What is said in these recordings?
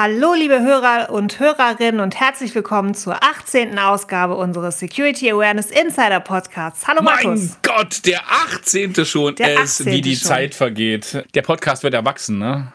Hallo, liebe Hörer und Hörerinnen und herzlich willkommen zur 18. Ausgabe unseres Security Awareness Insider Podcasts. Hallo, Markus. Mein Gott, der 18. schon. Der 18. Es, wie die schon. Zeit vergeht. Der Podcast wird erwachsen, ne?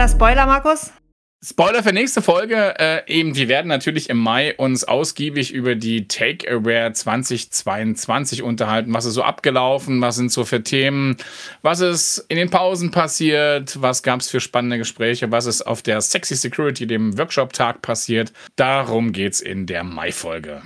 Kleiner Spoiler, Markus. Spoiler für nächste Folge. Äh, eben, wir werden natürlich im Mai uns ausgiebig über die Take Aware 2022 unterhalten. Was ist so abgelaufen? Was sind so für Themen? Was ist in den Pausen passiert? Was gab es für spannende Gespräche? Was ist auf der Sexy Security, dem Workshop-Tag passiert? Darum geht es in der Mai-Folge.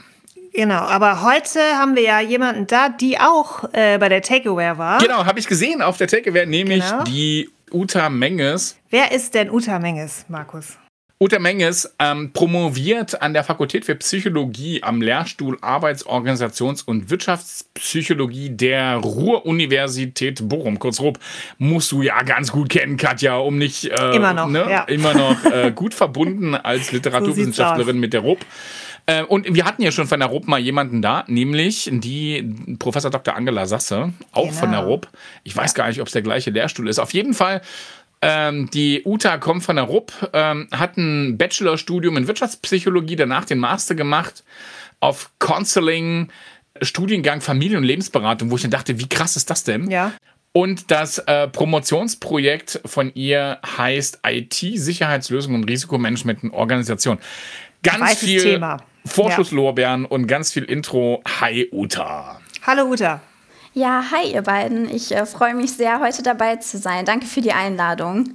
Genau, aber heute haben wir ja jemanden da, die auch äh, bei der Takeaware war. Genau, habe ich gesehen auf der Takeaware, nämlich genau. die Uta Menges. Wer ist denn Uta Menges, Markus? Uta Menges ähm, promoviert an der Fakultät für Psychologie am Lehrstuhl Arbeitsorganisations- und Wirtschaftspsychologie der Ruhr-Universität Bochum. Kurz RUB musst du ja ganz gut kennen, Katja, um nicht äh, immer noch, ne, ja. immer noch äh, gut verbunden als Literaturwissenschaftlerin so mit der RUB. Äh, und wir hatten ja schon von der RUB mal jemanden da, nämlich die Professor Dr. Angela Sasse, auch genau. von der RUB. Ich weiß gar nicht, ob es der gleiche Lehrstuhl ist. Auf jeden Fall ähm, die Uta kommt von der RUB, ähm, hat ein Bachelorstudium in Wirtschaftspsychologie, danach den Master gemacht auf Counseling, Studiengang Familien- und Lebensberatung, wo ich dann dachte, wie krass ist das denn? Ja. Und das äh, Promotionsprojekt von ihr heißt IT, Sicherheitslösung und Risikomanagement in Organisation. Ganz viel Thema. Vorschusslorbeeren ja. und ganz viel Intro. Hi Uta. Hallo Uta. Ja, hi ihr beiden. Ich äh, freue mich sehr, heute dabei zu sein. Danke für die Einladung.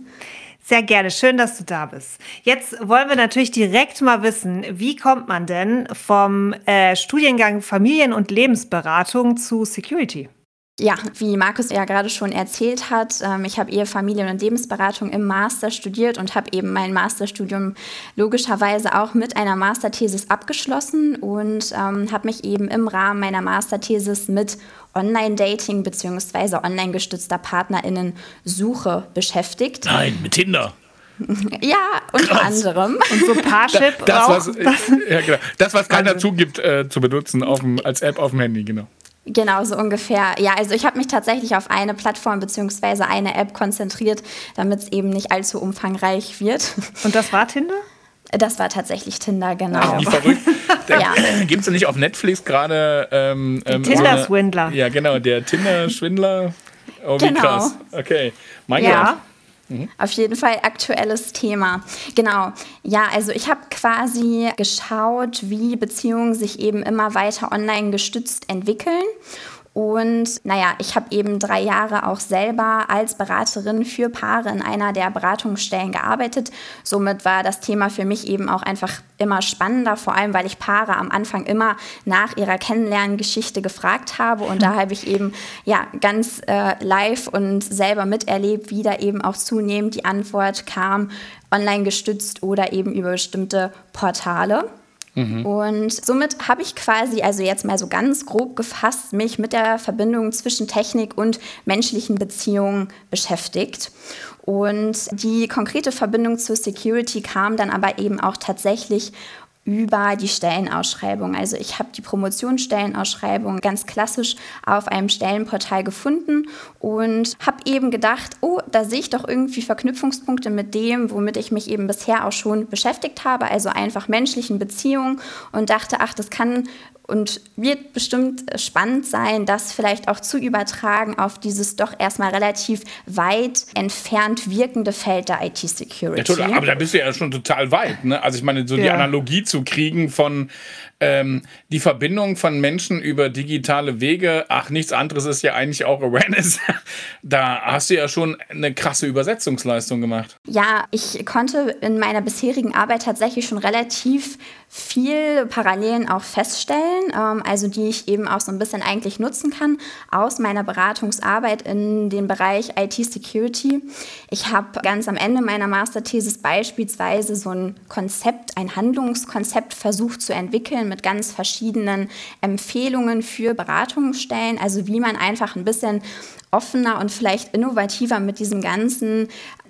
Sehr gerne, schön, dass du da bist. Jetzt wollen wir natürlich direkt mal wissen, wie kommt man denn vom äh, Studiengang Familien- und Lebensberatung zu Security? Ja, wie Markus ja gerade schon erzählt hat, ähm, ich habe Ehe, Familien- und Lebensberatung im Master studiert und habe eben mein Masterstudium logischerweise auch mit einer Masterthesis abgeschlossen und ähm, habe mich eben im Rahmen meiner Masterthesis mit Online-Dating bzw. online gestützter PartnerInnen-Suche beschäftigt. Nein, mit Tinder. Ja, unter Krass. anderem. Und so Parship das, auch. Was, ja, genau. das, was keiner zugibt äh, zu benutzen auf dem, als App auf dem Handy, genau. Genau, so ungefähr. Ja, also ich habe mich tatsächlich auf eine Plattform bzw. eine App konzentriert, damit es eben nicht allzu umfangreich wird. Und das war Tinder? Das war tatsächlich Tinder, genau. Ach, wie verrückt. ja. Gibt es nicht auf Netflix gerade ähm, ähm, Tinder-Schwindler? So ja, genau, der Tinder-Schwindler. Oh, wie genau. krass. Okay. Mein ja. Gott. Mhm. Auf jeden Fall aktuelles Thema. Genau. Ja, also ich habe quasi geschaut, wie Beziehungen sich eben immer weiter online gestützt entwickeln und naja, ich habe eben drei Jahre auch selber als Beraterin für Paare in einer der Beratungsstellen gearbeitet. Somit war das Thema für mich eben auch einfach immer spannender, vor allem weil ich Paare am Anfang immer nach ihrer Kennenlerngeschichte gefragt habe. Und da habe ich eben ja ganz äh, live und selber miterlebt, wie da eben auch zunehmend die Antwort kam, online gestützt oder eben über bestimmte Portale. Mhm. Und somit habe ich quasi, also jetzt mal so ganz grob gefasst, mich mit der Verbindung zwischen Technik und menschlichen Beziehungen beschäftigt. Und die konkrete Verbindung zur Security kam dann aber eben auch tatsächlich über die Stellenausschreibung. Also ich habe die Promotionsstellenausschreibung ganz klassisch auf einem Stellenportal gefunden und habe eben gedacht, oh, da sehe ich doch irgendwie Verknüpfungspunkte mit dem, womit ich mich eben bisher auch schon beschäftigt habe, also einfach menschlichen Beziehungen und dachte, ach, das kann und wird bestimmt spannend sein, das vielleicht auch zu übertragen auf dieses doch erstmal relativ weit entfernt wirkende Feld der IT-Security. Ja, aber da bist du ja schon total weit. Ne? Also ich meine, so ja. die Analogie zu kriegen von ähm, die Verbindung von Menschen über digitale Wege, ach, nichts anderes ist ja eigentlich auch Awareness. da hast du ja schon eine krasse Übersetzungsleistung gemacht. Ja, ich konnte in meiner bisherigen Arbeit tatsächlich schon relativ viel Parallelen auch feststellen, ähm, also die ich eben auch so ein bisschen eigentlich nutzen kann aus meiner Beratungsarbeit in den Bereich IT-Security. Ich habe ganz am Ende meiner Masterthesis beispielsweise so ein Konzept, ein Handlungskonzept versucht zu entwickeln mit ganz verschiedenen Empfehlungen für Beratungsstellen, also wie man einfach ein bisschen offener und vielleicht innovativer mit diesem ganzen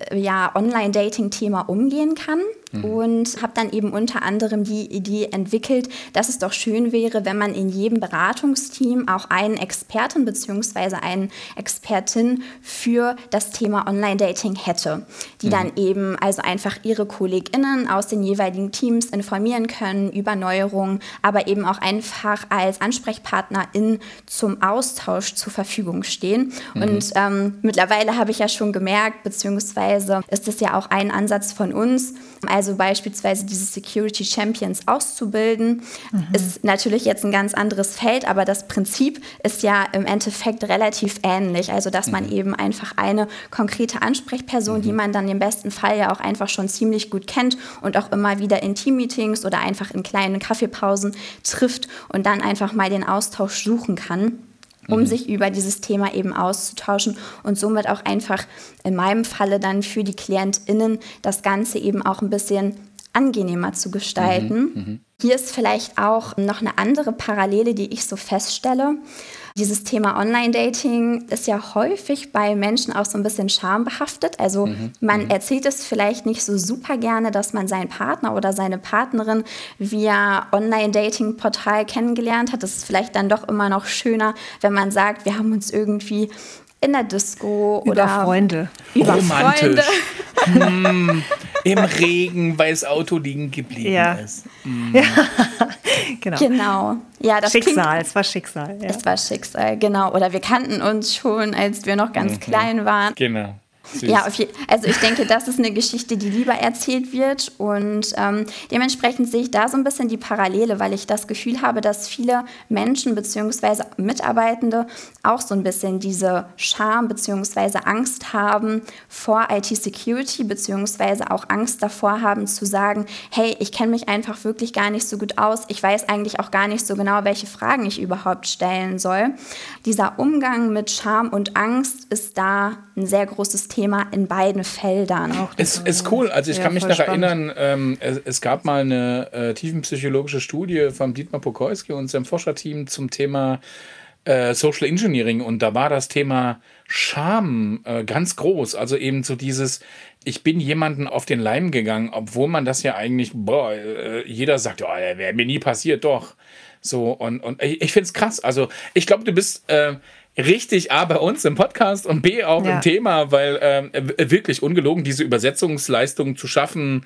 äh, ja, Online-Dating-Thema umgehen kann. Mhm. Und habe dann eben unter anderem die Idee entwickelt, dass es doch schön wäre, wenn man in jedem Beratungsteam auch einen Experten bzw. einen Expertin für das Thema Online-Dating hätte, die mhm. dann eben also einfach ihre KollegInnen aus den jeweiligen Teams informieren können über Neuerungen, aber eben auch einfach als Ansprechpartnerin zum Austausch zur Verfügung stehen. Mhm. Und ähm, mittlerweile habe ich ja schon gemerkt, beziehungsweise ist es ja auch ein Ansatz von uns, also beispielsweise diese Security Champions auszubilden, mhm. ist natürlich jetzt ein ganz anderes Feld, aber das Prinzip ist ja im Endeffekt relativ ähnlich. Also, dass man mhm. eben einfach eine konkrete Ansprechperson, mhm. die man dann im besten Fall ja auch einfach schon ziemlich gut kennt und auch immer wieder in Teammeetings oder einfach in kleinen Kaffeepausen trifft und dann einfach mal den Austausch suchen kann um mhm. sich über dieses Thema eben auszutauschen und somit auch einfach in meinem Falle dann für die KlientInnen das Ganze eben auch ein bisschen angenehmer zu gestalten. Mhm. Mhm. Hier ist vielleicht auch noch eine andere Parallele, die ich so feststelle. Dieses Thema Online-Dating ist ja häufig bei Menschen auch so ein bisschen schambehaftet. Also mhm. man mhm. erzählt es vielleicht nicht so super gerne, dass man seinen Partner oder seine Partnerin via Online-Dating-Portal kennengelernt hat. Das ist vielleicht dann doch immer noch schöner, wenn man sagt, wir haben uns irgendwie in der Disco über oder Freunde. Über Romantisch. Freunde. hm, Im Regen, weil das Auto liegen geblieben ja. ist. Hm. Ja, genau. genau. Ja, das Schicksal, klingt, es war Schicksal. Ja. Es war Schicksal, genau. Oder wir kannten uns schon, als wir noch ganz mhm. klein waren. Genau. Süß. Ja, also ich denke, das ist eine Geschichte, die lieber erzählt wird und ähm, dementsprechend sehe ich da so ein bisschen die Parallele, weil ich das Gefühl habe, dass viele Menschen bzw. Mitarbeitende auch so ein bisschen diese Scham bzw. Angst haben vor IT-Security bzw. auch Angst davor haben zu sagen, hey, ich kenne mich einfach wirklich gar nicht so gut aus, ich weiß eigentlich auch gar nicht so genau, welche Fragen ich überhaupt stellen soll. Dieser Umgang mit Scham und Angst ist da ein sehr großes Thema in beiden Feldern. Es ist cool. Also ich ja, kann mich noch spannend. erinnern, ähm, es, es, gab mal eine äh, tiefenpsychologische Studie von Dietmar Pokolski und seinem Forscherteam zum Thema äh, Social Engineering und da war das Thema Scham äh, ganz groß. Also eben so dieses, ich bin jemanden auf den Leim gegangen, obwohl man das ja eigentlich, boah, äh, jeder sagt, oh, wäre mir nie passiert, doch. So, und, und ich, ich finde es krass. Also, ich glaube, du bist äh, richtig A bei uns im Podcast und B auch ja. im Thema, weil äh, wirklich ungelogen diese Übersetzungsleistung zu schaffen,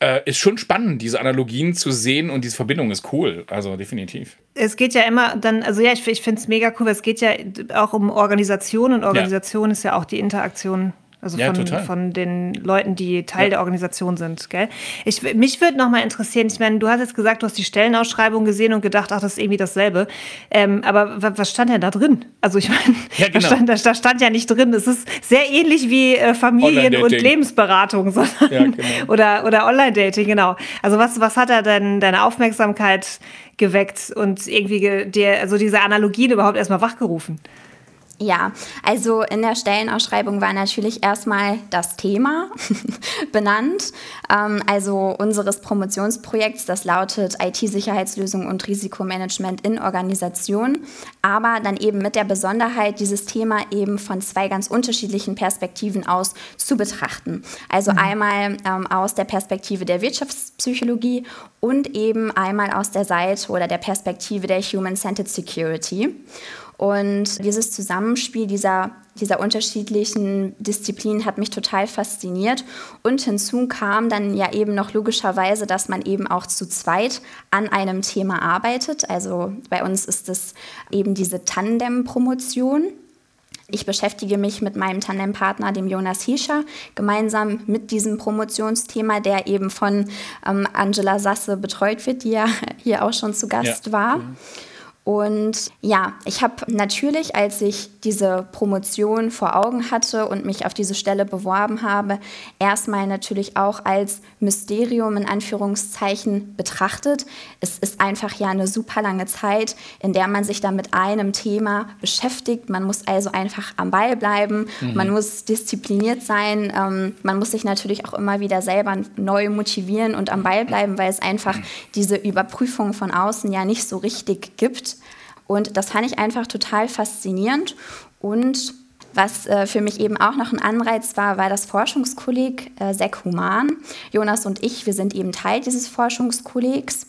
äh, ist schon spannend, diese Analogien zu sehen und diese Verbindung ist cool. Also definitiv. Es geht ja immer dann, also ja, ich, ich finde es mega cool, weil es geht ja auch um Organisation und Organisation ja. ist ja auch die Interaktion also ja, von, von den Leuten, die Teil ja. der Organisation sind. Gell? Ich, mich würde noch mal interessieren, ich meine, du hast jetzt gesagt, du hast die Stellenausschreibung gesehen und gedacht, ach, das ist irgendwie dasselbe. Ähm, aber was stand denn da drin? Also ich meine, ja, genau. da, stand, da, da, stand ja nicht drin. Es ist sehr ähnlich wie äh, Familien- und Lebensberatung sondern, ja, genau. oder, oder Online-Dating, genau. Also was, was hat da denn deine Aufmerksamkeit geweckt und irgendwie dir, also diese Analogien überhaupt erstmal wachgerufen? Ja, also in der Stellenausschreibung war natürlich erstmal das Thema benannt, ähm, also unseres Promotionsprojekts, das lautet IT-Sicherheitslösung und Risikomanagement in Organisationen, aber dann eben mit der Besonderheit, dieses Thema eben von zwei ganz unterschiedlichen Perspektiven aus zu betrachten. Also mhm. einmal ähm, aus der Perspektive der Wirtschaftspsychologie und eben einmal aus der Seite oder der Perspektive der Human-Centered Security. Und dieses Zusammenspiel dieser, dieser unterschiedlichen Disziplinen hat mich total fasziniert. Und hinzu kam dann ja eben noch logischerweise, dass man eben auch zu zweit an einem Thema arbeitet. Also bei uns ist es eben diese Tandem-Promotion. Ich beschäftige mich mit meinem Tandempartner, dem Jonas Hiescher, gemeinsam mit diesem Promotionsthema, der eben von ähm, Angela Sasse betreut wird, die ja hier auch schon zu Gast ja. war. Und ja, ich habe natürlich, als ich diese Promotion vor Augen hatte und mich auf diese Stelle beworben habe, erstmal natürlich auch als Mysterium in Anführungszeichen betrachtet. Es ist einfach ja eine super lange Zeit, in der man sich da mit einem Thema beschäftigt. Man muss also einfach am Ball bleiben, mhm. man muss diszipliniert sein, ähm, man muss sich natürlich auch immer wieder selber neu motivieren und am Ball bleiben, weil es einfach diese Überprüfung von außen ja nicht so richtig gibt. Und das fand ich einfach total faszinierend. Und was äh, für mich eben auch noch ein Anreiz war, war das Forschungskolleg äh, SEC Human. Jonas und ich, wir sind eben Teil dieses Forschungskollegs.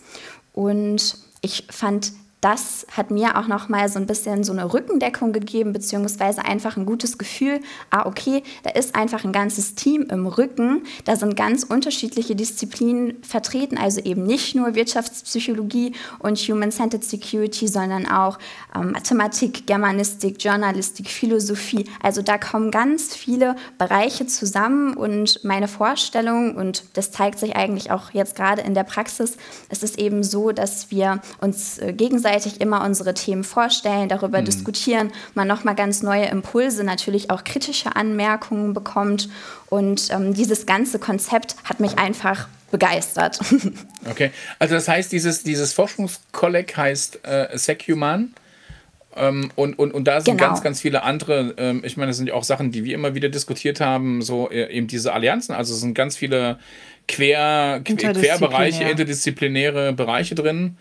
Und ich fand das hat mir auch noch mal so ein bisschen so eine Rückendeckung gegeben, beziehungsweise einfach ein gutes Gefühl, ah, okay, da ist einfach ein ganzes Team im Rücken, da sind ganz unterschiedliche Disziplinen vertreten, also eben nicht nur Wirtschaftspsychologie und Human-Centered Security, sondern auch ähm, Mathematik, Germanistik, Journalistik, Philosophie. Also da kommen ganz viele Bereiche zusammen und meine Vorstellung, und das zeigt sich eigentlich auch jetzt gerade in der Praxis, es ist eben so, dass wir uns äh, gegenseitig gegenseitig immer unsere Themen vorstellen, darüber mhm. diskutieren, man nochmal ganz neue Impulse, natürlich auch kritische Anmerkungen bekommt. Und ähm, dieses ganze Konzept hat mich einfach begeistert. Okay, also das heißt, dieses, dieses Forschungskolleg heißt äh, Secuman. Ähm, und, und, und da sind genau. ganz, ganz viele andere, ähm, ich meine, das sind ja auch Sachen, die wir immer wieder diskutiert haben, so äh, eben diese Allianzen. Also es sind ganz viele Quer, Querbereiche, interdisziplinäre Bereiche drin.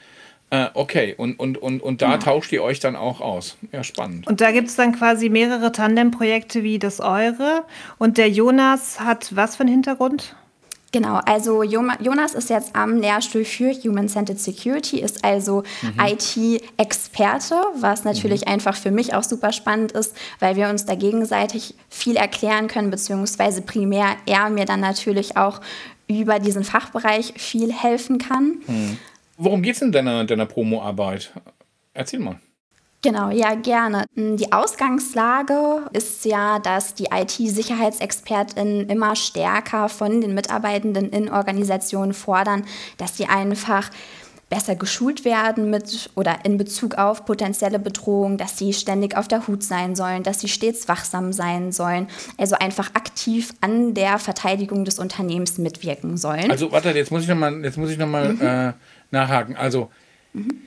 Äh, okay, und, und, und, und da ja. tauscht ihr euch dann auch aus. Ja, spannend. Und da gibt es dann quasi mehrere Tandem-Projekte wie das eure. Und der Jonas hat was für einen Hintergrund? Genau, also Jonas ist jetzt am Lehrstuhl für Human-Centered Security, ist also mhm. IT-Experte, was natürlich mhm. einfach für mich auch super spannend ist, weil wir uns da gegenseitig viel erklären können, beziehungsweise primär er mir dann natürlich auch über diesen Fachbereich viel helfen kann. Mhm. Worum geht es in deiner, deiner Promo-Arbeit? Erzähl mal. Genau, ja, gerne. Die Ausgangslage ist ja, dass die IT-Sicherheitsexpertinnen immer stärker von den Mitarbeitenden in Organisationen fordern, dass sie einfach besser geschult werden mit oder in Bezug auf potenzielle Bedrohungen, dass sie ständig auf der Hut sein sollen, dass sie stets wachsam sein sollen, also einfach aktiv an der Verteidigung des Unternehmens mitwirken sollen. Also warte, jetzt muss ich nochmal, jetzt muss ich noch mal, mhm. äh, nachhaken. Also mhm.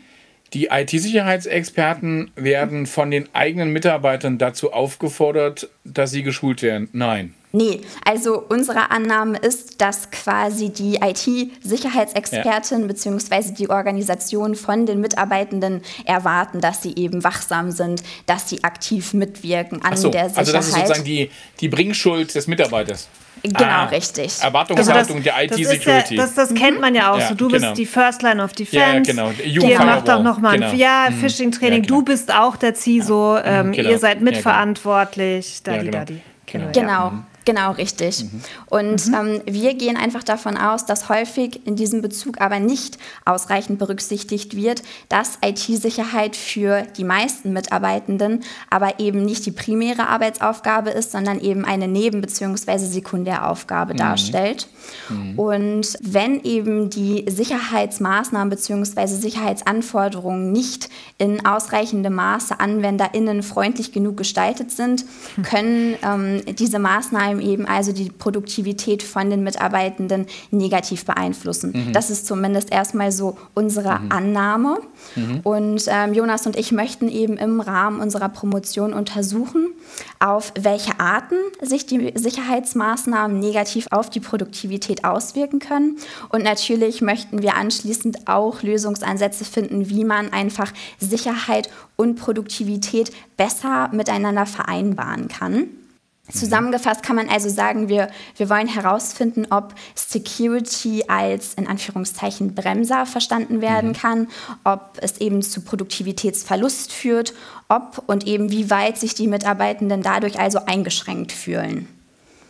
die IT-Sicherheitsexperten werden von den eigenen Mitarbeitern dazu aufgefordert, dass sie geschult werden. Nein. Nee, also unsere Annahme ist, dass quasi die IT-Sicherheitsexpertin ja. bzw. die Organisation von den Mitarbeitenden erwarten, dass sie eben wachsam sind, dass sie aktiv mitwirken an so, der Sicherheit. Also das ist sozusagen die, die Bringschuld des Mitarbeiters. Genau, ah, richtig. Erwartungshaltung also der IT-Security. Das, das, das, kennt man ja auch ja, so. Du genau. bist die First Line of Defense. Ja, genau. Ihr macht auch nochmal ein genau. ja, mhm. Phishing-Training. Ja, du bist auch der CISO. Ähm, genau. Ihr seid genau. mitverantwortlich. Dadi, genau. dadi. Genau. Genau. Richtig. Mhm. Und mhm. Ähm, wir gehen einfach davon aus, dass häufig in diesem Bezug aber nicht ausreichend berücksichtigt wird, dass IT-Sicherheit für die meisten Mitarbeitenden aber eben nicht die primäre Arbeitsaufgabe ist, sondern eben eine Neben- bzw. Sekundäraufgabe mhm. darstellt. Mhm. Und wenn eben die Sicherheitsmaßnahmen bzw. Sicherheitsanforderungen nicht in ausreichendem Maße anwenderinnen freundlich genug gestaltet sind, hm. können ähm, diese Maßnahmen allem eben also die Produktivität von den Mitarbeitenden negativ beeinflussen. Mhm. Das ist zumindest erstmal so unsere mhm. Annahme. Mhm. Und ähm, Jonas und ich möchten eben im Rahmen unserer Promotion untersuchen, auf welche Arten sich die Sicherheitsmaßnahmen negativ auf die Produktivität auswirken können. Und natürlich möchten wir anschließend auch Lösungsansätze finden, wie man einfach Sicherheit und Produktivität besser miteinander vereinbaren kann. Zusammengefasst kann man also sagen, wir, wir wollen herausfinden, ob Security als in Anführungszeichen Bremser verstanden werden mhm. kann, ob es eben zu Produktivitätsverlust führt, ob und eben wie weit sich die Mitarbeitenden dadurch also eingeschränkt fühlen.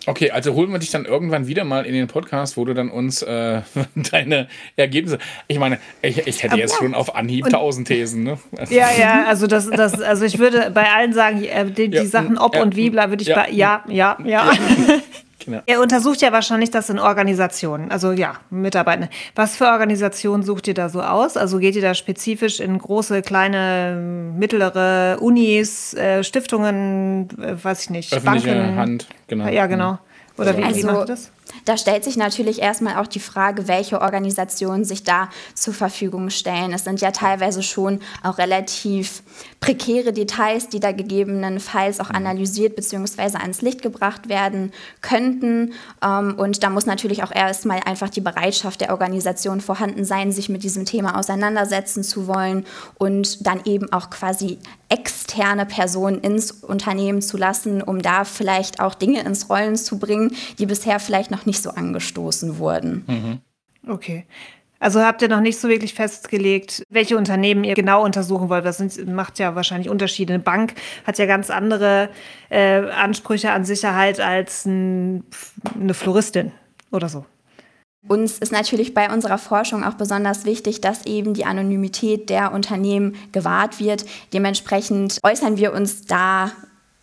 Okay, also holen wir dich dann irgendwann wieder mal in den Podcast, wo du dann uns äh, deine Ergebnisse. Ich meine, ich, ich hätte jetzt schon auf Anhieb tausend Thesen. Ne? Ja, ja, also das, das, also ich würde bei allen sagen, äh, die, die ja, Sachen ob ja, und wie, bleibe würde ich ja, bei ja, ja, ja. Ja. Er untersucht ja wahrscheinlich das in Organisationen, also ja, Mitarbeitende. Was für Organisationen sucht ihr da so aus? Also geht ihr da spezifisch in große, kleine, mittlere Unis, äh, Stiftungen, äh, weiß ich nicht, Öffentliche Banken? Hand, genau. Ja, genau. Oder wie, also, wie macht ihr das? Da stellt sich natürlich erstmal auch die Frage, welche Organisationen sich da zur Verfügung stellen. Es sind ja teilweise schon auch relativ prekäre Details, die da gegebenenfalls auch analysiert bzw. ans Licht gebracht werden könnten. Ähm, und da muss natürlich auch erstmal einfach die Bereitschaft der Organisation vorhanden sein, sich mit diesem Thema auseinandersetzen zu wollen und dann eben auch quasi externe Personen ins Unternehmen zu lassen, um da vielleicht auch Dinge ins Rollen zu bringen, die bisher vielleicht noch nicht so angestoßen wurden. Mhm. Okay. Also habt ihr noch nicht so wirklich festgelegt, welche Unternehmen ihr genau untersuchen wollt. Das sind, macht ja wahrscheinlich Unterschiede. Eine Bank hat ja ganz andere äh, Ansprüche an Sicherheit als ein, eine Floristin oder so. Uns ist natürlich bei unserer Forschung auch besonders wichtig, dass eben die Anonymität der Unternehmen gewahrt wird. Dementsprechend äußern wir uns da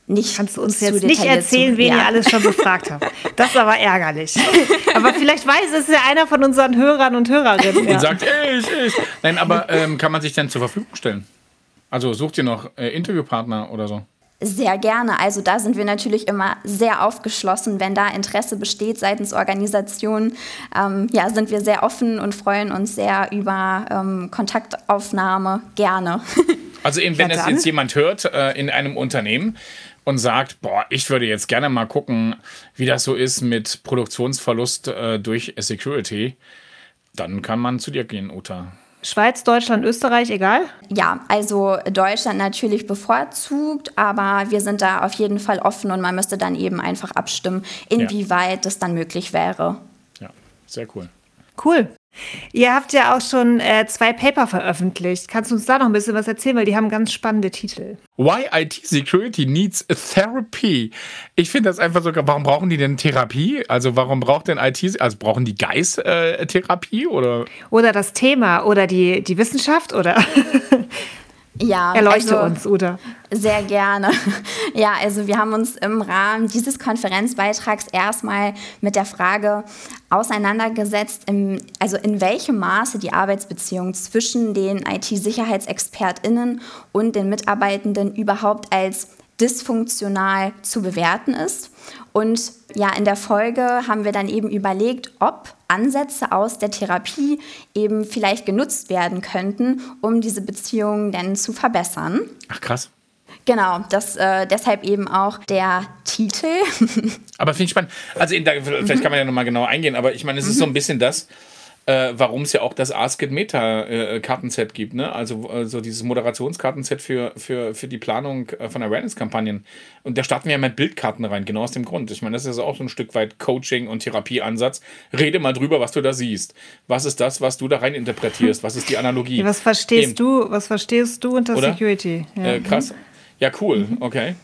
nicht. Kannst du uns jetzt nicht erzählen, wen ja. ihr alles schon befragt habt. Das ist aber ärgerlich. aber vielleicht weiß es ja einer von unseren Hörern und Hörerinnen. Ja. Und sagt, ich, ich. Nein, aber ähm, kann man sich denn zur Verfügung stellen? Also sucht ihr noch äh, Interviewpartner oder so? Sehr gerne. Also da sind wir natürlich immer sehr aufgeschlossen, wenn da Interesse besteht seitens Organisationen. Ähm, ja, sind wir sehr offen und freuen uns sehr über ähm, Kontaktaufnahme. Gerne. Also eben, wenn es jetzt jemand hört äh, in einem Unternehmen und sagt, boah, ich würde jetzt gerne mal gucken, wie das so ist mit Produktionsverlust äh, durch Security, dann kann man zu dir gehen, Uta. Schweiz, Deutschland, Österreich, egal? Ja, also Deutschland natürlich bevorzugt, aber wir sind da auf jeden Fall offen und man müsste dann eben einfach abstimmen, inwieweit ja. das dann möglich wäre. Ja, sehr cool. Cool. Ihr habt ja auch schon äh, zwei Paper veröffentlicht. Kannst du uns da noch ein bisschen was erzählen, weil die haben ganz spannende Titel. Why IT Security needs a therapy. Ich finde das einfach sogar, warum brauchen die denn Therapie? Also warum braucht denn IT, also brauchen die Geist äh, Therapie oder? Oder das Thema oder die, die Wissenschaft oder? Ja, erleuchte also, uns, Uda. Sehr gerne. Ja, also wir haben uns im Rahmen dieses Konferenzbeitrags erstmal mit der Frage auseinandergesetzt, im, also in welchem Maße die Arbeitsbeziehung zwischen den IT-SicherheitsexpertInnen und den Mitarbeitenden überhaupt als dysfunktional zu bewerten ist. Und ja, in der Folge haben wir dann eben überlegt, ob Ansätze aus der Therapie eben vielleicht genutzt werden könnten, um diese Beziehungen denn zu verbessern. Ach krass. Genau, das äh, deshalb eben auch der Titel. aber finde ich spannend. Also da, vielleicht kann man ja nochmal genau eingehen, aber ich meine, es ist so ein bisschen das, äh, warum es ja auch das Ask It Meta äh, Kartenset gibt, ne? Also also dieses Moderationskartenset für, für, für die Planung äh, von Awareness-Kampagnen. Und da starten wir ja mit Bildkarten rein, genau aus dem Grund. Ich meine, das ist auch so ein Stück weit Coaching und Therapieansatz. Rede mal drüber, was du da siehst. Was ist das, was du da rein interpretierst? Was ist die Analogie? was verstehst Eben. du? Was verstehst du unter Oder? Security? Ja. Äh, krass. Ja, cool. Okay.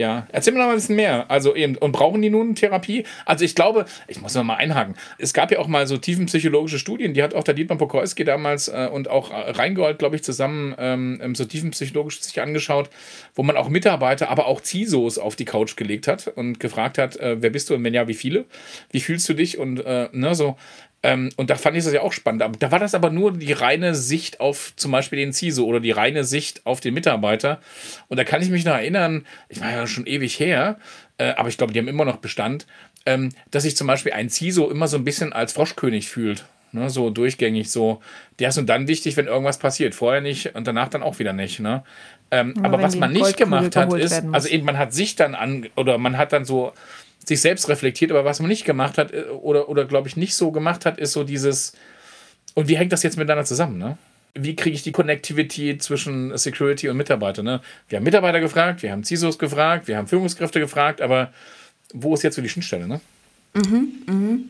Ja, erzähl mir noch mal ein bisschen mehr. Also eben, und brauchen die nun Therapie? Also ich glaube, ich muss noch mal einhaken. Es gab ja auch mal so tiefenpsychologische Studien, die hat auch der Dietmar Pokorski damals äh, und auch äh, Reingold, glaube ich, zusammen ähm, ähm, so tiefenpsychologisch sich angeschaut, wo man auch Mitarbeiter, aber auch CISOs auf die Couch gelegt hat und gefragt hat, äh, wer bist du und wenn ja, wie viele? Wie fühlst du dich? Und äh, ne, so, ähm, und da fand ich das ja auch spannend. Aber da war das aber nur die reine Sicht auf zum Beispiel den CISO oder die reine Sicht auf den Mitarbeiter. Und da kann ich mich noch erinnern, ich war ja schon ewig her, äh, aber ich glaube, die haben immer noch Bestand, ähm, dass sich zum Beispiel ein CISO immer so ein bisschen als Froschkönig fühlt. Ne, so durchgängig, so, der ist und dann wichtig, wenn irgendwas passiert. Vorher nicht und danach dann auch wieder nicht. Ne? Ähm, aber was man nicht gemacht hat, ist, also eben, man hat sich dann an, oder man hat dann so sich selbst reflektiert, aber was man nicht gemacht hat äh, oder, oder glaube ich nicht so gemacht hat, ist so dieses, und wie hängt das jetzt miteinander zusammen, ne? Wie kriege ich die Connectivity zwischen Security und Mitarbeiter? Ne? Wir haben Mitarbeiter gefragt, wir haben CISOs gefragt, wir haben Führungskräfte gefragt, aber wo ist jetzt so die Schnittstelle? Ne? Mhm, mhm.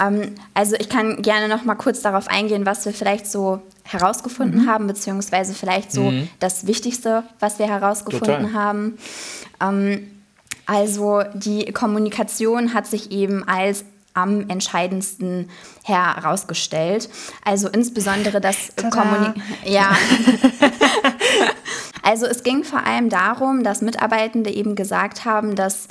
Ähm, also ich kann gerne noch mal kurz darauf eingehen, was wir vielleicht so herausgefunden mhm. haben, beziehungsweise vielleicht so mhm. das Wichtigste, was wir herausgefunden Total. haben. Ähm, also die Kommunikation hat sich eben als am entscheidendsten herausgestellt. Also insbesondere das Kommunikation. Ja. also es ging vor allem darum, dass Mitarbeitende eben gesagt haben, dass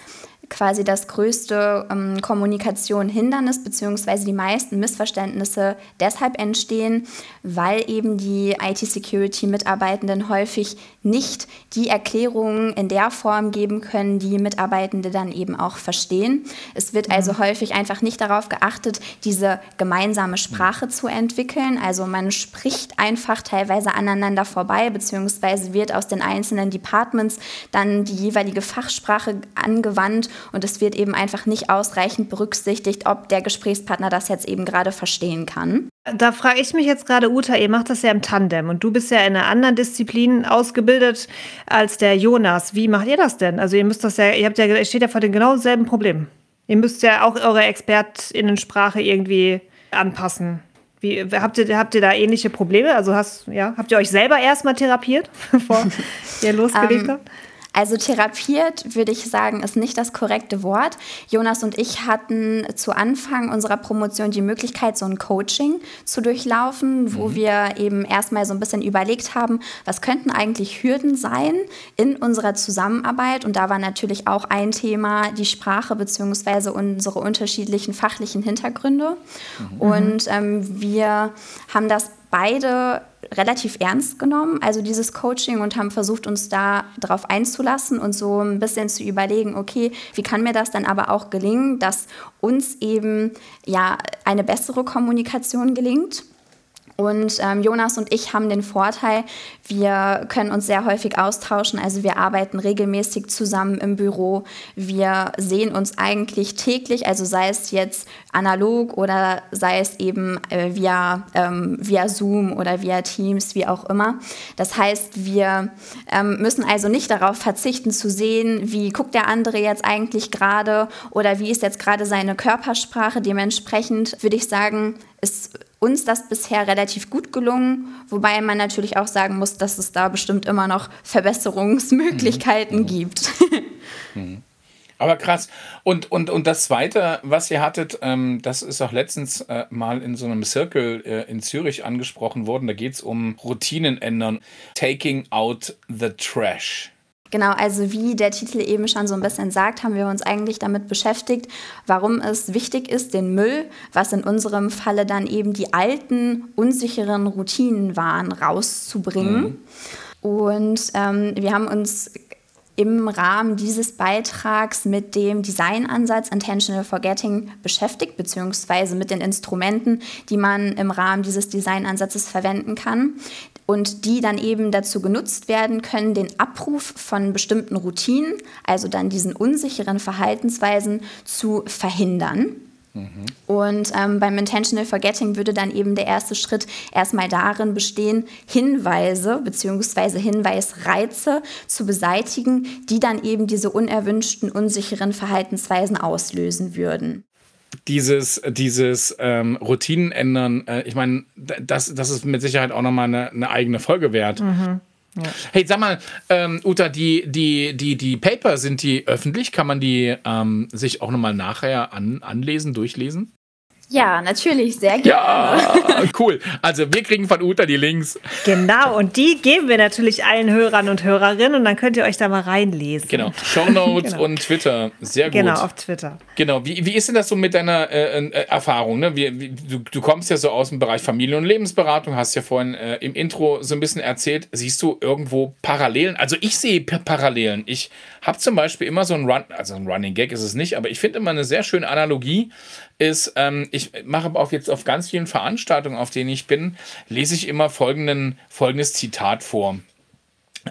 quasi das größte ähm, Kommunikation-Hindernis beziehungsweise die meisten Missverständnisse deshalb entstehen, weil eben die IT-Security-Mitarbeitenden häufig nicht die Erklärungen in der Form geben können, die Mitarbeitende dann eben auch verstehen. Es wird also mhm. häufig einfach nicht darauf geachtet, diese gemeinsame Sprache zu entwickeln. Also man spricht einfach teilweise aneinander vorbei, beziehungsweise wird aus den einzelnen Departments dann die jeweilige Fachsprache angewandt und es wird eben einfach nicht ausreichend berücksichtigt, ob der Gesprächspartner das jetzt eben gerade verstehen kann. Da frage ich mich jetzt gerade, Uta, ihr macht das ja im Tandem und du bist ja in einer anderen Disziplin ausgebildet als der Jonas. Wie macht ihr das denn? Also ihr müsst das ja, ihr habt ja, ihr steht ja vor den genau selben Problemen. Ihr müsst ja auch eure ExpertInnen-Sprache irgendwie anpassen. Wie, habt, ihr, habt ihr da ähnliche Probleme? Also hast, ja, habt ihr euch selber erstmal therapiert, bevor ihr losgelegt um, habt? Also therapiert, würde ich sagen, ist nicht das korrekte Wort. Jonas und ich hatten zu Anfang unserer Promotion die Möglichkeit, so ein Coaching zu durchlaufen, wo mhm. wir eben erstmal so ein bisschen überlegt haben, was könnten eigentlich Hürden sein in unserer Zusammenarbeit. Und da war natürlich auch ein Thema die Sprache bzw. unsere unterschiedlichen fachlichen Hintergründe. Mhm. Und ähm, wir haben das beide relativ ernst genommen, also dieses Coaching und haben versucht, uns da darauf einzulassen und so ein bisschen zu überlegen, okay, wie kann mir das dann aber auch gelingen, dass uns eben ja eine bessere Kommunikation gelingt und ähm, Jonas und ich haben den Vorteil, wir können uns sehr häufig austauschen. Also wir arbeiten regelmäßig zusammen im Büro. Wir sehen uns eigentlich täglich, also sei es jetzt analog oder sei es eben äh, via, ähm, via Zoom oder via Teams, wie auch immer. Das heißt, wir ähm, müssen also nicht darauf verzichten zu sehen, wie guckt der andere jetzt eigentlich gerade oder wie ist jetzt gerade seine Körpersprache. Dementsprechend würde ich sagen, ist uns das bisher relativ gut gelungen, wobei man natürlich auch sagen muss, dass es da bestimmt immer noch Verbesserungsmöglichkeiten mhm. gibt. Mhm. Aber krass. Und, und, und das Zweite, was ihr hattet, ähm, das ist auch letztens äh, mal in so einem Circle äh, in Zürich angesprochen worden. Da geht es um Routinen ändern. Taking out the trash. Genau, also wie der Titel eben schon so ein bisschen sagt, haben wir uns eigentlich damit beschäftigt, warum es wichtig ist, den Müll, was in unserem Falle dann eben die alten, unsicheren Routinen waren, rauszubringen. Mhm. Und ähm, wir haben uns im Rahmen dieses Beitrags mit dem Designansatz Intentional Forgetting beschäftigt, beziehungsweise mit den Instrumenten, die man im Rahmen dieses Designansatzes verwenden kann und die dann eben dazu genutzt werden können, den Abruf von bestimmten Routinen, also dann diesen unsicheren Verhaltensweisen zu verhindern. Und ähm, beim Intentional Forgetting würde dann eben der erste Schritt erstmal darin bestehen, Hinweise bzw. Hinweisreize zu beseitigen, die dann eben diese unerwünschten, unsicheren Verhaltensweisen auslösen würden dieses, dieses ähm, Routinen ändern, äh, ich meine, das, das ist mit Sicherheit auch nochmal eine, eine eigene Folge wert. Mhm. Ja. Hey, sag mal, ähm, Uta, die, die, die, die Paper, sind die öffentlich? Kann man die ähm, sich auch nochmal nachher an, anlesen, durchlesen? Ja, natürlich, sehr gerne. Ja, cool. Also wir kriegen von Uta die Links. Genau, und die geben wir natürlich allen Hörern und Hörerinnen und dann könnt ihr euch da mal reinlesen. Genau, Shownotes genau. und Twitter, sehr gut. Genau, auf Twitter. Genau, wie, wie ist denn das so mit deiner äh, äh, Erfahrung? Ne? Wie, wie, du, du kommst ja so aus dem Bereich Familie- und Lebensberatung, hast ja vorhin äh, im Intro so ein bisschen erzählt. Siehst du irgendwo Parallelen? Also ich sehe Parallelen. Ich habe zum Beispiel immer so ein Run, also ein Running Gag ist es nicht, aber ich finde immer eine sehr schöne Analogie ist, ähm, ich mache aber auch jetzt auf ganz vielen Veranstaltungen, auf denen ich bin, lese ich immer folgenden, folgendes Zitat vor.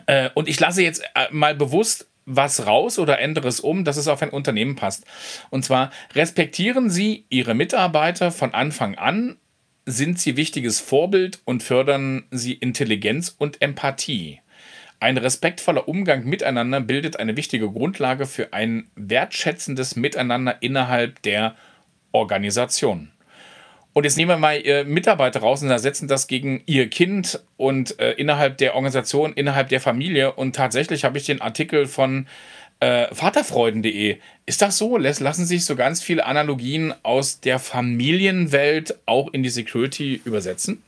Äh, und ich lasse jetzt äh, mal bewusst was raus oder ändere es um, dass es auf ein Unternehmen passt. Und zwar respektieren Sie Ihre Mitarbeiter von Anfang an, sind Sie wichtiges Vorbild und fördern Sie Intelligenz und Empathie. Ein respektvoller Umgang miteinander bildet eine wichtige Grundlage für ein wertschätzendes Miteinander innerhalb der Organisation. Und jetzt nehmen wir mal äh, Mitarbeiter raus und ersetzen das gegen ihr Kind und äh, innerhalb der Organisation, innerhalb der Familie. Und tatsächlich habe ich den Artikel von äh, Vaterfreuden.de. Ist das so? Lassen sich so ganz viele Analogien aus der Familienwelt auch in die Security übersetzen?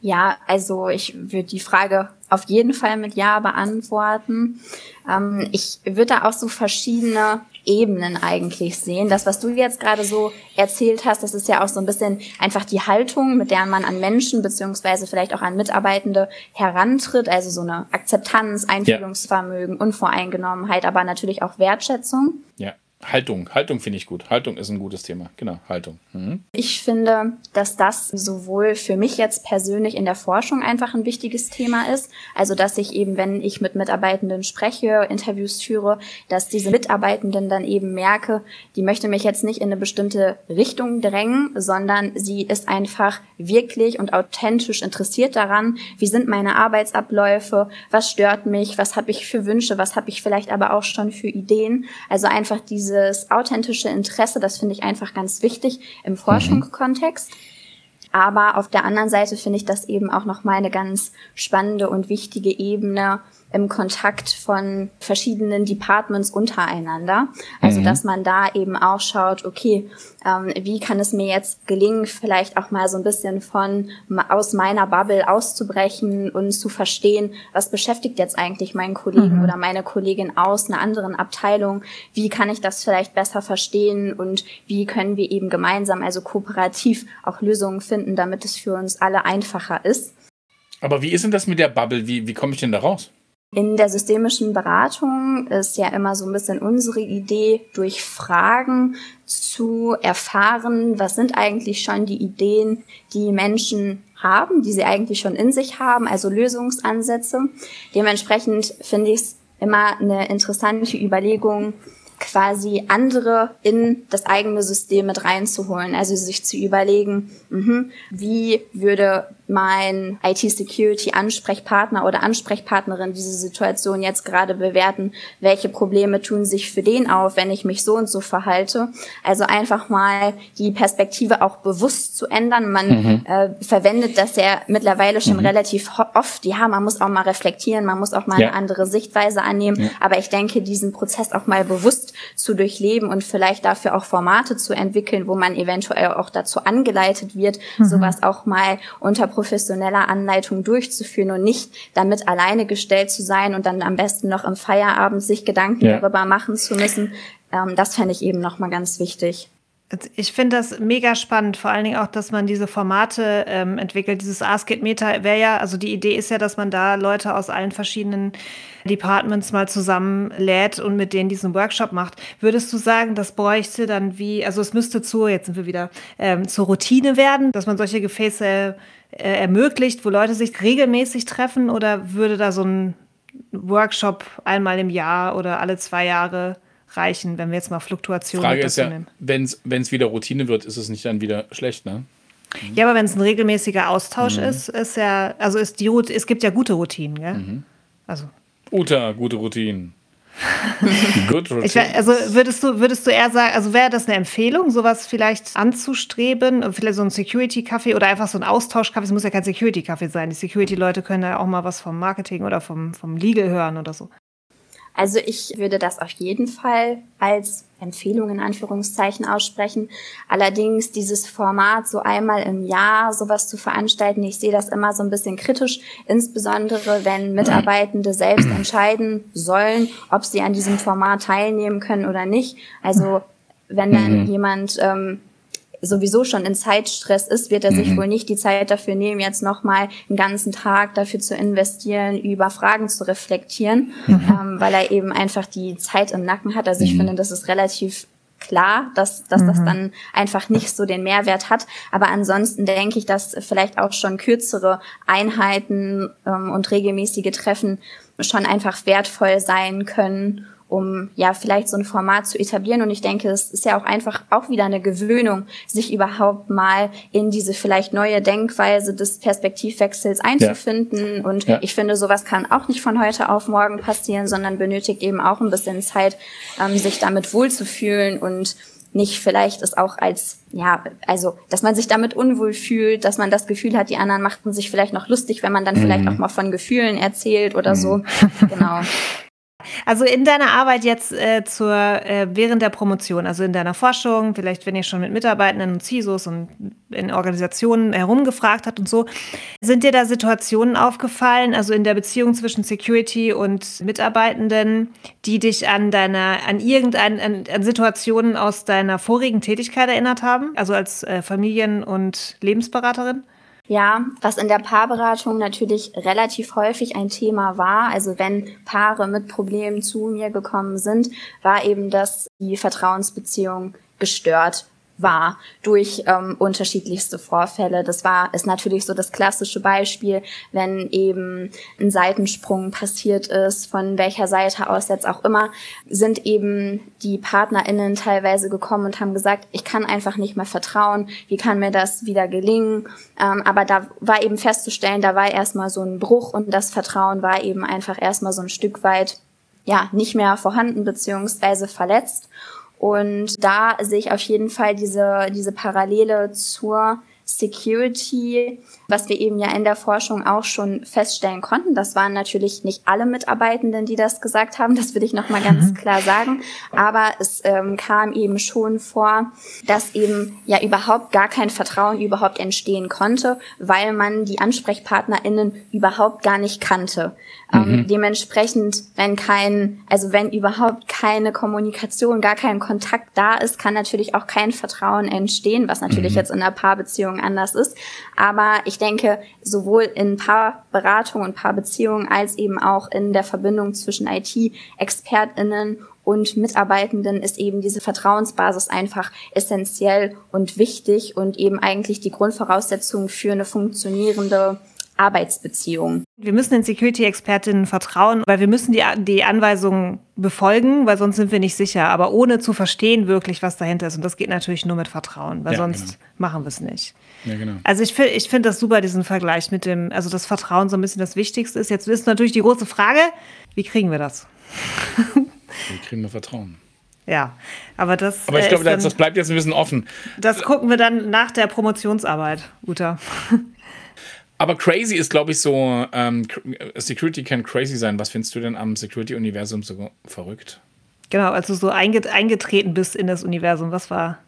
Ja, also ich würde die Frage auf jeden Fall mit Ja beantworten. Ähm, ich würde da auch so verschiedene Ebenen eigentlich sehen. Das, was du jetzt gerade so erzählt hast, das ist ja auch so ein bisschen einfach die Haltung, mit der man an Menschen beziehungsweise vielleicht auch an Mitarbeitende herantritt. Also so eine Akzeptanz, Einfühlungsvermögen, ja. Unvoreingenommenheit, aber natürlich auch Wertschätzung. Ja. Haltung, Haltung finde ich gut. Haltung ist ein gutes Thema. Genau, Haltung. Mhm. Ich finde, dass das sowohl für mich jetzt persönlich in der Forschung einfach ein wichtiges Thema ist. Also, dass ich eben, wenn ich mit Mitarbeitenden spreche, Interviews führe, dass diese Mitarbeitenden dann eben merke, die möchte mich jetzt nicht in eine bestimmte Richtung drängen, sondern sie ist einfach wirklich und authentisch interessiert daran, wie sind meine Arbeitsabläufe, was stört mich, was habe ich für Wünsche, was habe ich vielleicht aber auch schon für Ideen. Also einfach diese dieses authentische Interesse, das finde ich einfach ganz wichtig im. Forschungskontext. Aber auf der anderen Seite finde ich das eben auch nochmal eine ganz spannende und wichtige Ebene, im Kontakt von verschiedenen Departments untereinander. Also mhm. dass man da eben auch schaut, okay, ähm, wie kann es mir jetzt gelingen, vielleicht auch mal so ein bisschen von aus meiner Bubble auszubrechen und zu verstehen, was beschäftigt jetzt eigentlich meinen Kollegen mhm. oder meine Kollegin aus einer anderen Abteilung, wie kann ich das vielleicht besser verstehen und wie können wir eben gemeinsam, also kooperativ auch Lösungen finden, damit es für uns alle einfacher ist. Aber wie ist denn das mit der Bubble? Wie, wie komme ich denn da raus? In der systemischen Beratung ist ja immer so ein bisschen unsere Idee, durch Fragen zu erfahren, was sind eigentlich schon die Ideen, die Menschen haben, die sie eigentlich schon in sich haben, also Lösungsansätze. Dementsprechend finde ich es immer eine interessante Überlegung, quasi andere in das eigene System mit reinzuholen. Also sich zu überlegen, mh, wie würde mein IT-Security-Ansprechpartner oder Ansprechpartnerin diese Situation jetzt gerade bewerten? Welche Probleme tun sich für den auf, wenn ich mich so und so verhalte? Also einfach mal die Perspektive auch bewusst zu ändern. Man mhm. äh, verwendet das ja mittlerweile schon mhm. relativ oft. Ja, man muss auch mal reflektieren, man muss auch mal ja. eine andere Sichtweise annehmen. Ja. Aber ich denke, diesen Prozess auch mal bewusst zu durchleben und vielleicht dafür auch Formate zu entwickeln, wo man eventuell auch dazu angeleitet wird, mhm. sowas auch mal unter professioneller Anleitung durchzuführen und nicht damit alleine gestellt zu sein und dann am besten noch im Feierabend sich Gedanken ja. darüber machen zu müssen. Ähm, das fände ich eben nochmal ganz wichtig. Ich finde das mega spannend, vor allen Dingen auch, dass man diese Formate ähm, entwickelt. Dieses Ask It Meta wäre ja, also die Idee ist ja, dass man da Leute aus allen verschiedenen Departments mal zusammenlädt und mit denen diesen Workshop macht. Würdest du sagen, das bräuchte dann wie, also es müsste zur, jetzt sind wir wieder, ähm, zur Routine werden, dass man solche Gefäße äh, ermöglicht, wo Leute sich regelmäßig treffen oder würde da so ein Workshop einmal im Jahr oder alle zwei Jahre reichen, wenn wir jetzt mal Fluktuationen Frage ist ja, wenn es wieder Routine wird, ist es nicht dann wieder schlecht, ne? Ja, aber wenn es ein regelmäßiger Austausch mhm. ist, ist ja, also ist die es gibt ja gute Routinen, gell? Mhm. Also. Uta, gute Routinen. Good ich, also würdest du, würdest du eher sagen, also wäre das eine Empfehlung, sowas vielleicht anzustreben? Vielleicht so ein Security-Kaffee oder einfach so ein Austausch-Kaffee? Es muss ja kein Security-Kaffee sein. Die Security-Leute können ja auch mal was vom Marketing oder vom, vom Legal hören oder so. Also ich würde das auf jeden Fall als Empfehlung in Anführungszeichen aussprechen. Allerdings dieses Format so einmal im Jahr sowas zu veranstalten, ich sehe das immer so ein bisschen kritisch, insbesondere wenn Mitarbeitende selbst entscheiden sollen, ob sie an diesem Format teilnehmen können oder nicht. Also wenn dann mhm. jemand ähm, sowieso schon in Zeitstress ist, wird er sich mhm. wohl nicht die Zeit dafür nehmen, jetzt nochmal einen ganzen Tag dafür zu investieren, über Fragen zu reflektieren, mhm. ähm, weil er eben einfach die Zeit im Nacken hat. Also ich mhm. finde, das ist relativ klar, dass, dass mhm. das dann einfach nicht so den Mehrwert hat. Aber ansonsten denke ich, dass vielleicht auch schon kürzere Einheiten ähm, und regelmäßige Treffen schon einfach wertvoll sein können um ja vielleicht so ein Format zu etablieren. Und ich denke, es ist ja auch einfach auch wieder eine Gewöhnung, sich überhaupt mal in diese vielleicht neue Denkweise des Perspektivwechsels einzufinden. Ja. Und ja. ich finde, sowas kann auch nicht von heute auf morgen passieren, sondern benötigt eben auch ein bisschen Zeit, ähm, sich damit wohlzufühlen und nicht vielleicht ist auch als, ja, also, dass man sich damit unwohl fühlt, dass man das Gefühl hat, die anderen machten sich vielleicht noch lustig, wenn man dann mhm. vielleicht auch mal von Gefühlen erzählt oder mhm. so. Genau. Also in deiner Arbeit jetzt äh, zur, äh, während der Promotion, also in deiner Forschung, vielleicht wenn ihr schon mit Mitarbeitenden und CISOs und in Organisationen herumgefragt habt und so, sind dir da Situationen aufgefallen, also in der Beziehung zwischen Security und Mitarbeitenden, die dich an deiner, an irgendein, an, an Situationen aus deiner vorigen Tätigkeit erinnert haben, also als äh, Familien- und Lebensberaterin? Ja, was in der Paarberatung natürlich relativ häufig ein Thema war, also wenn Paare mit Problemen zu mir gekommen sind, war eben, dass die Vertrauensbeziehung gestört war durch ähm, unterschiedlichste Vorfälle. Das war ist natürlich so das klassische Beispiel, wenn eben ein Seitensprung passiert ist, von welcher Seite aus jetzt auch immer, sind eben die PartnerInnen teilweise gekommen und haben gesagt, ich kann einfach nicht mehr vertrauen, wie kann mir das wieder gelingen? Ähm, aber da war eben festzustellen, da war erstmal so ein Bruch und das Vertrauen war eben einfach erstmal so ein Stück weit ja nicht mehr vorhanden beziehungsweise verletzt. Und da sehe ich auf jeden Fall diese, diese Parallele zur Security, was wir eben ja in der Forschung auch schon feststellen konnten. Das waren natürlich nicht alle Mitarbeitenden, die das gesagt haben, das will ich nochmal ganz mhm. klar sagen. Aber es ähm, kam eben schon vor, dass eben ja überhaupt gar kein Vertrauen überhaupt entstehen konnte, weil man die AnsprechpartnerInnen überhaupt gar nicht kannte. Ähm, mhm. dementsprechend, wenn kein, also wenn überhaupt keine Kommunikation, gar kein Kontakt da ist, kann natürlich auch kein Vertrauen entstehen, was natürlich mhm. jetzt in einer Paarbeziehung anders ist. Aber ich denke, sowohl in Paarberatung und Paarbeziehungen als eben auch in der Verbindung zwischen IT-ExpertInnen und Mitarbeitenden ist eben diese Vertrauensbasis einfach essentiell und wichtig und eben eigentlich die Grundvoraussetzung für eine funktionierende Arbeitsbeziehung. Wir müssen den Security-Expertinnen vertrauen, weil wir müssen die, die Anweisungen befolgen, weil sonst sind wir nicht sicher. Aber ohne zu verstehen wirklich, was dahinter ist. Und das geht natürlich nur mit Vertrauen, weil ja, sonst genau. machen wir es nicht. Ja, genau. Also ich finde ich finde das super, diesen Vergleich mit dem, also das Vertrauen so ein bisschen das Wichtigste ist. Jetzt ist natürlich die große Frage, wie kriegen wir das? Wie kriegen wir Vertrauen? Ja, aber das. Aber ich glaube, das, das bleibt jetzt ein bisschen offen. Das gucken wir dann nach der Promotionsarbeit, Uta. Aber crazy ist, glaube ich, so, ähm, Security kann crazy sein. Was findest du denn am Security-Universum so verrückt? Genau, als du so eingetreten bist in das Universum, was war,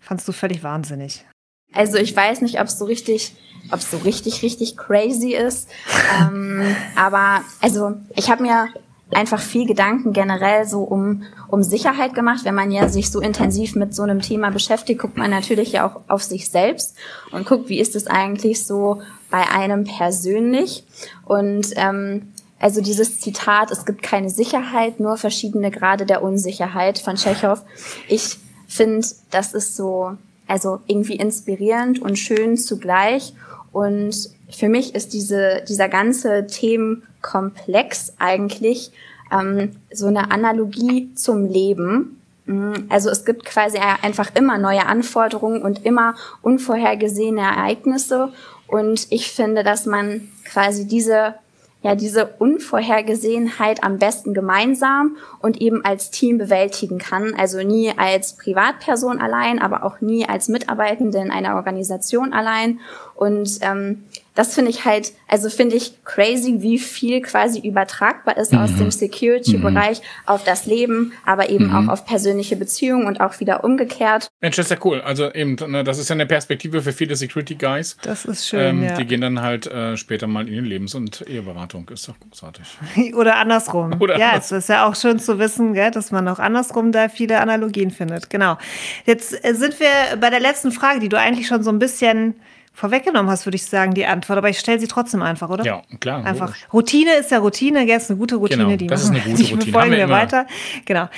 fandst du völlig wahnsinnig? Also ich weiß nicht, ob es so richtig, ob es so richtig, richtig crazy ist. ähm, aber also ich habe mir einfach viel Gedanken generell so um, um Sicherheit gemacht. Wenn man ja sich so intensiv mit so einem Thema beschäftigt, guckt man natürlich ja auch auf sich selbst und guckt, wie ist es eigentlich so bei einem persönlich. Und ähm, also dieses Zitat, es gibt keine Sicherheit, nur verschiedene Grade der Unsicherheit von Tschechow. Ich finde, das ist so, also irgendwie inspirierend und schön zugleich. Und für mich ist diese, dieser ganze Themenkomplex eigentlich ähm, so eine Analogie zum Leben. Mm, also es gibt quasi einfach immer neue Anforderungen und immer unvorhergesehene Ereignisse. Und ich finde, dass man quasi diese ja diese Unvorhergesehenheit am besten gemeinsam und eben als Team bewältigen kann. Also nie als Privatperson allein, aber auch nie als Mitarbeitende in einer Organisation allein. Und ähm, das finde ich halt, also finde ich crazy, wie viel quasi übertragbar ist mhm. aus dem Security-Bereich mhm. auf das Leben, aber eben mhm. auch auf persönliche Beziehungen und auch wieder umgekehrt. Mensch, das ist ja cool. Also eben, ne, das ist ja eine Perspektive für viele Security-Guys. Das ist schön, ähm, ja. Die gehen dann halt äh, später mal in die Lebens- und Eheberatung. Ist doch großartig. Oder andersrum. Oder ja, es ist ja auch schön zu wissen, gell, dass man auch andersrum da viele Analogien findet. Genau. Jetzt äh, sind wir bei der letzten Frage, die du eigentlich schon so ein bisschen vorweggenommen hast, würde ich sagen, die Antwort. Aber ich stelle sie trotzdem einfach, oder? Ja, klar. Einfach. Logisch. Routine ist ja Routine, jetzt eine gute Routine, genau, die das ist eine gute die Routine. Folgen wir, wir weiter. Genau.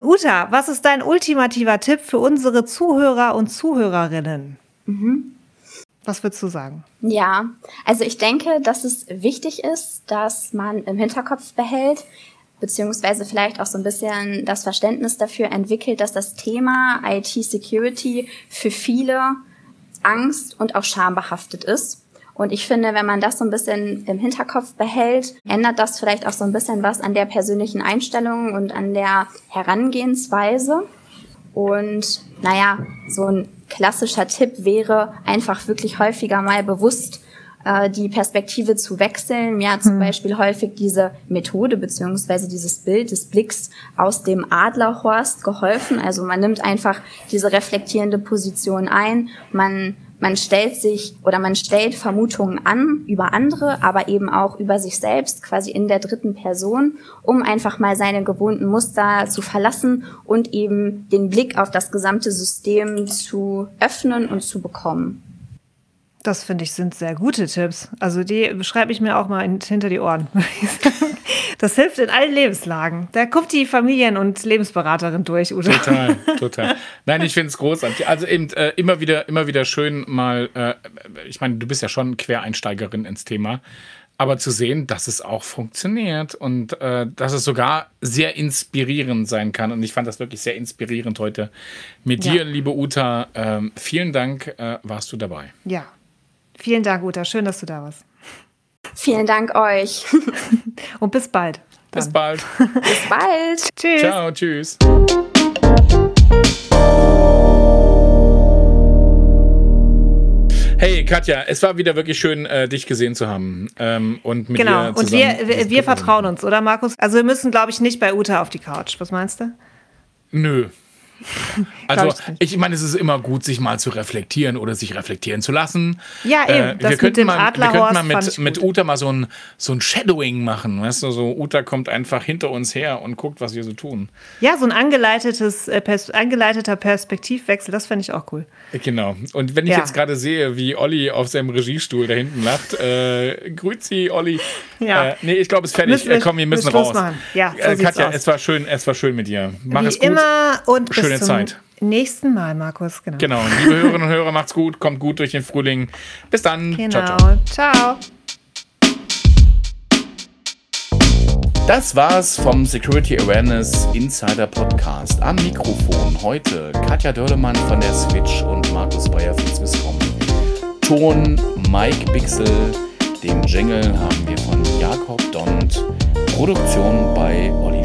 Uta, was ist dein ultimativer Tipp für unsere Zuhörer und Zuhörerinnen? Mhm. Was würdest du sagen? Ja, also ich denke, dass es wichtig ist, dass man im Hinterkopf behält, beziehungsweise vielleicht auch so ein bisschen das Verständnis dafür entwickelt, dass das Thema IT-Security für viele Angst und auch schambehaftet ist. Und ich finde, wenn man das so ein bisschen im Hinterkopf behält, ändert das vielleicht auch so ein bisschen was an der persönlichen Einstellung und an der Herangehensweise. Und naja, so ein klassischer Tipp wäre einfach wirklich häufiger mal bewusst äh, die Perspektive zu wechseln. Mir hat zum mhm. Beispiel häufig diese Methode beziehungsweise dieses Bild des Blicks aus dem Adlerhorst geholfen. Also man nimmt einfach diese reflektierende Position ein, man man stellt sich oder man stellt Vermutungen an über andere, aber eben auch über sich selbst, quasi in der dritten Person, um einfach mal seine gewohnten Muster zu verlassen und eben den Blick auf das gesamte System zu öffnen und zu bekommen. Das finde ich sind sehr gute Tipps. Also die schreibe ich mir auch mal hinter die Ohren. Das hilft in allen Lebenslagen. Da guckt die Familien- und Lebensberaterin durch, oder? Total, total. Nein, ich finde es großartig. Also eben äh, immer wieder, immer wieder schön mal. Äh, ich meine, du bist ja schon Quereinsteigerin ins Thema, aber zu sehen, dass es auch funktioniert und äh, dass es sogar sehr inspirierend sein kann. Und ich fand das wirklich sehr inspirierend heute mit ja. dir, liebe Uta. Ähm, vielen Dank, äh, warst du dabei. Ja, Vielen Dank, Uta. Schön, dass du da warst. Vielen Dank euch. Und bis bald. Dann. Bis bald. bis bald. tschüss. Ciao, tschüss. Hey Katja, es war wieder wirklich schön, äh, dich gesehen zu haben. Ähm, und mit genau, dir und wir, wir, wir vertrauen uns, oder Markus? Also wir müssen, glaube ich, nicht bei Uta auf die Couch. Was meinst du? Nö, Also ich, ich meine, es ist immer gut, sich mal zu reflektieren oder sich reflektieren zu lassen. Ja, eben. Äh, wir, könnten mal, wir könnten mal mit, mit Uta mal so ein, so ein Shadowing machen. Weißt du, so Uta kommt einfach hinter uns her und guckt, was wir so tun. Ja, so ein angeleitetes, äh, pers angeleiteter Perspektivwechsel, das fände ich auch cool. Genau. Und wenn ich ja. jetzt gerade sehe, wie Olli auf seinem Regiestuhl da hinten lacht, äh, grüezi, Olli. Ja. Äh, nee, ich glaube, es ist fertig. Wir, komm, wir müssen raus. Ja, so äh, Katja, aus. es war schön, es war schön mit dir. Mach wie es gut. immer und Schöne Zeit. Nächsten Mal, Markus, genau. Genau. Liebe Hörerinnen und Hörer, macht's gut, kommt gut durch den Frühling. Bis dann. Genau. Ciao, ciao. ciao. Das war's vom Security Awareness Insider Podcast. Am Mikrofon heute Katja Dörlemann von der Switch und Markus Bayer von Swisscom. Ton Mike Bixel. Den Jingle haben wir von Jakob Dont. Produktion bei Olli